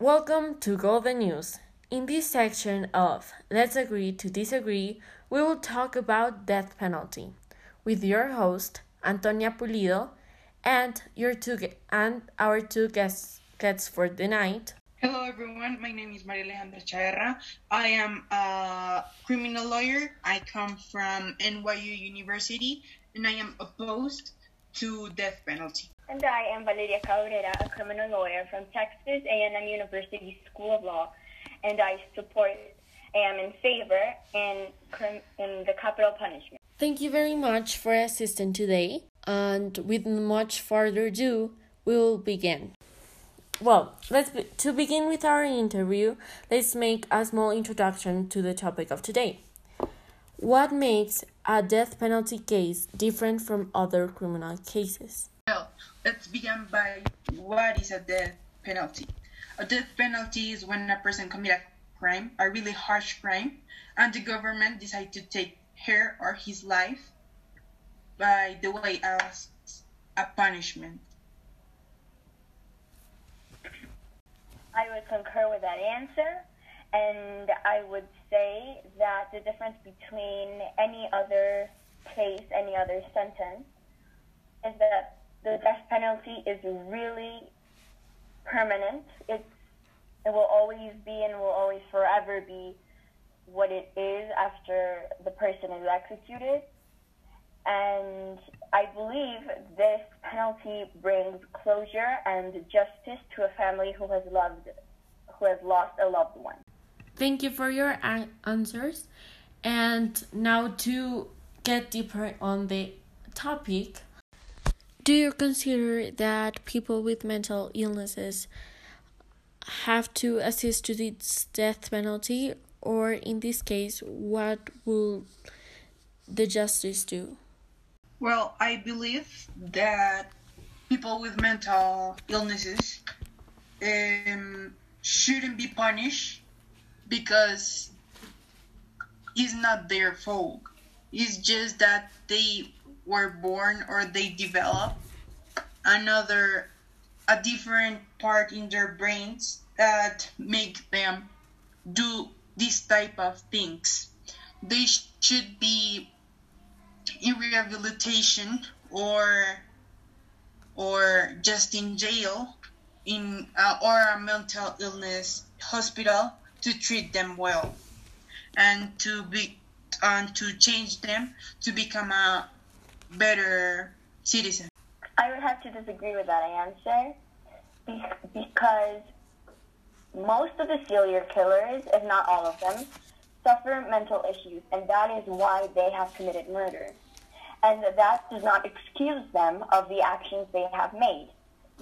Welcome to Golden News. In this section of Let's Agree to Disagree, we will talk about death penalty with your host Antonia Pulido and your two and our two guests guests for the night. Hello everyone, my name is Maria Alejandra Chaerra. I am a criminal lawyer. I come from NYU University and I am opposed to death penalty. And I am Valeria Cabrera, a criminal lawyer from Texas A&M University School of Law, and I support, am in favor in, in the capital punishment. Thank you very much for assisting today, and with much further ado, we will begin. Well, let's be, to begin with our interview, let's make a small introduction to the topic of today. What makes a death penalty case different from other criminal cases? Let's begin by what is a death penalty. A death penalty is when a person commits a crime, a really harsh crime, and the government decides to take her or his life by the way as a punishment. I would concur with that answer, and I would say that the difference between any other case, any other sentence, is that the death penalty is really permanent. It's it will always be and will always forever be what it is after the person is executed. And I believe this penalty brings closure and justice to a family who has loved, who has lost a loved one. Thank you for your answers. And now to get deeper on the topic, do you consider that people with mental illnesses have to assist to this death penalty, or in this case, what will the justice do? Well, I believe that people with mental illnesses um, shouldn't be punished because it's not their fault. It's just that they were born or they develop another a different part in their brains that make them do this type of things. They should be in rehabilitation or or just in jail in uh, or a mental illness hospital to treat them well and to be and to change them to become a better citizen. I would have to disagree with that answer because most of the serial killers, if not all of them, suffer mental issues, and that is why they have committed murder. And that does not excuse them of the actions they have made.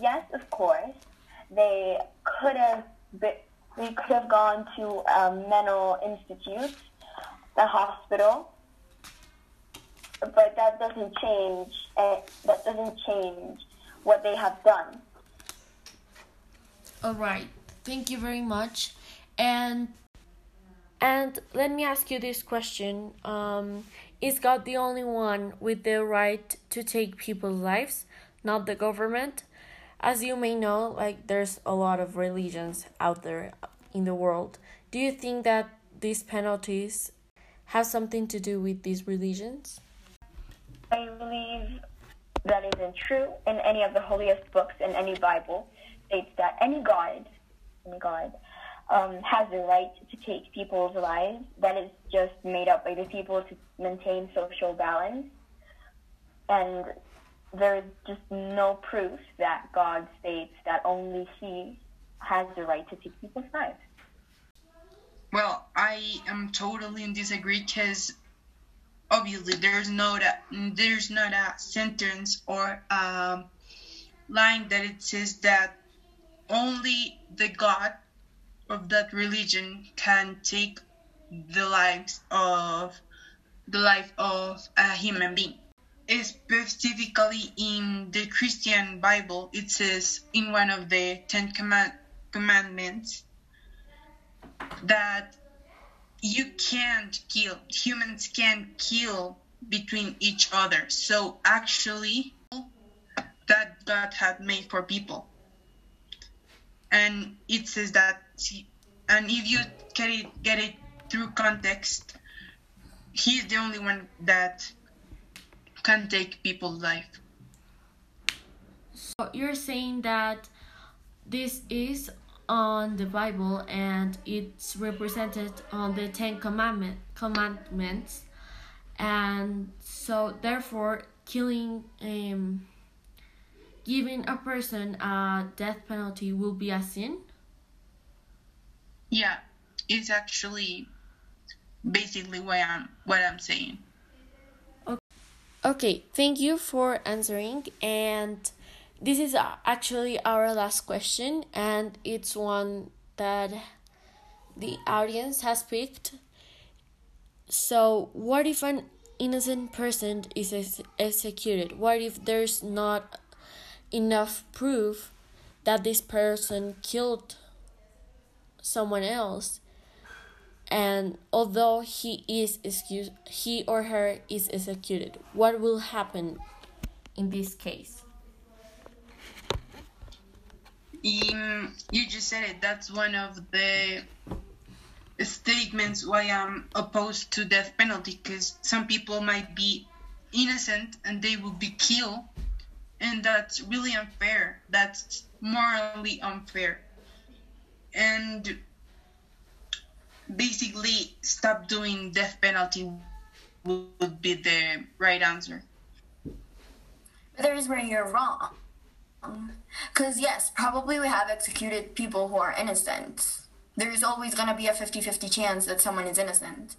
Yes, of course, they could have been, they could have gone to a mental institute, a hospital, but that doesn't change. Uh, that doesn't change what they have done. All right. Thank you very much. And and let me ask you this question. Um, is God the only one with the right to take people's lives, not the government? As you may know, like there's a lot of religions out there in the world. Do you think that these penalties have something to do with these religions? I believe that isn't true in any of the holiest books in any Bible states that any God, any God, um, has the right to take people's lives. That is just made up by the people to maintain social balance. And there's just no proof that God states that only He has the right to take people's lives. Well, I am totally in disagree because obviously there's not a, there's not a sentence or a line that it says that only the God of that religion can take the lives of the life of a human being. Specifically in the Christian Bible, it says in one of the Ten Command- Commandments that you can't kill, humans can't kill between each other. So actually, that God had made for people. and it says that and if you get it get it through context he's the only one that can take people's life so you're saying that this is on the bible and it's represented on the ten commandment commandments. And so therefore killing um giving a person a death penalty will be a sin? Yeah it's actually basically what i'm what i'm saying. Okay thank you for answering and this is uh, actually our last question and it's one that the audience has picked. So what if an innocent person is ex- executed? What if there's not enough proof that this person killed someone else? And although he is excused he or her is executed what will happen in this case um, you just said it that's one of the statements why i'm opposed to death penalty because some people might be innocent and they will be killed and that's really unfair. That's morally unfair. And basically stop doing death penalty would be the right answer. But there's where you're wrong. Because, yes, probably we have executed people who are innocent. There's always going to be a 50 50 chance that someone is innocent.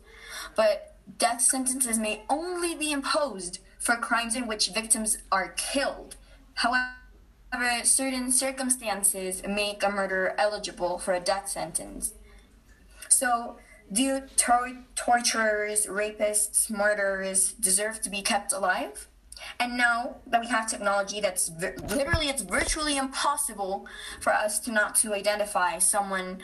But death sentences may only be imposed for crimes in which victims are killed. However, certain circumstances make a murderer eligible for a death sentence. So, do tor- torturers, rapists, murderers deserve to be kept alive? And now that we have technology that's vi- literally it's virtually impossible for us to not to identify someone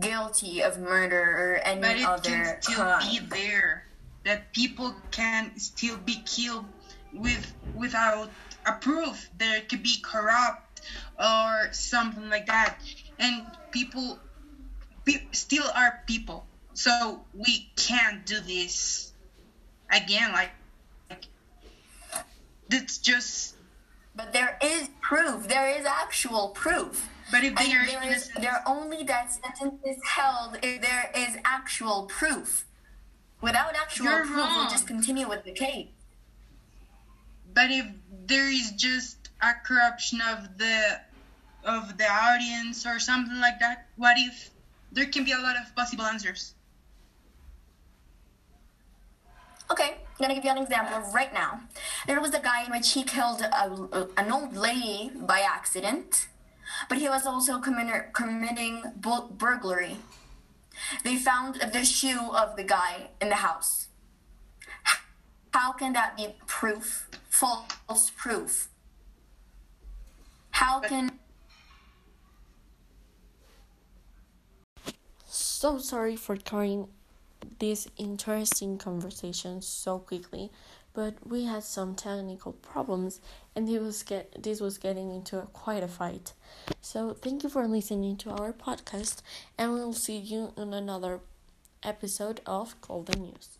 guilty of murder or any but it other can still crime. be there that people can still be killed with without a proof. There could be corrupt or something like that. And people pe- still are people. So we can't do this again like, like that's just But there is proof. There is actual proof. but if there is there only that sentence is held if there is actual proof. Without actual You're proof, we'll just continue with the case. but if there is just a corruption of the of the audience or something like that what if there can be a lot of possible answers Okay, I'm gonna give you an example right now. There was a guy in which he killed a, a- an old lady by accident, but he was also commi- committing bu- burglary. They found the shoe of the guy in the house. How can that be proof? False proof. How can so sorry for cutting this interesting conversation so quickly but we had some technical problems and it was get this was getting into a, quite a fight. So thank you for listening to our podcast and we'll see you in another episode of golden news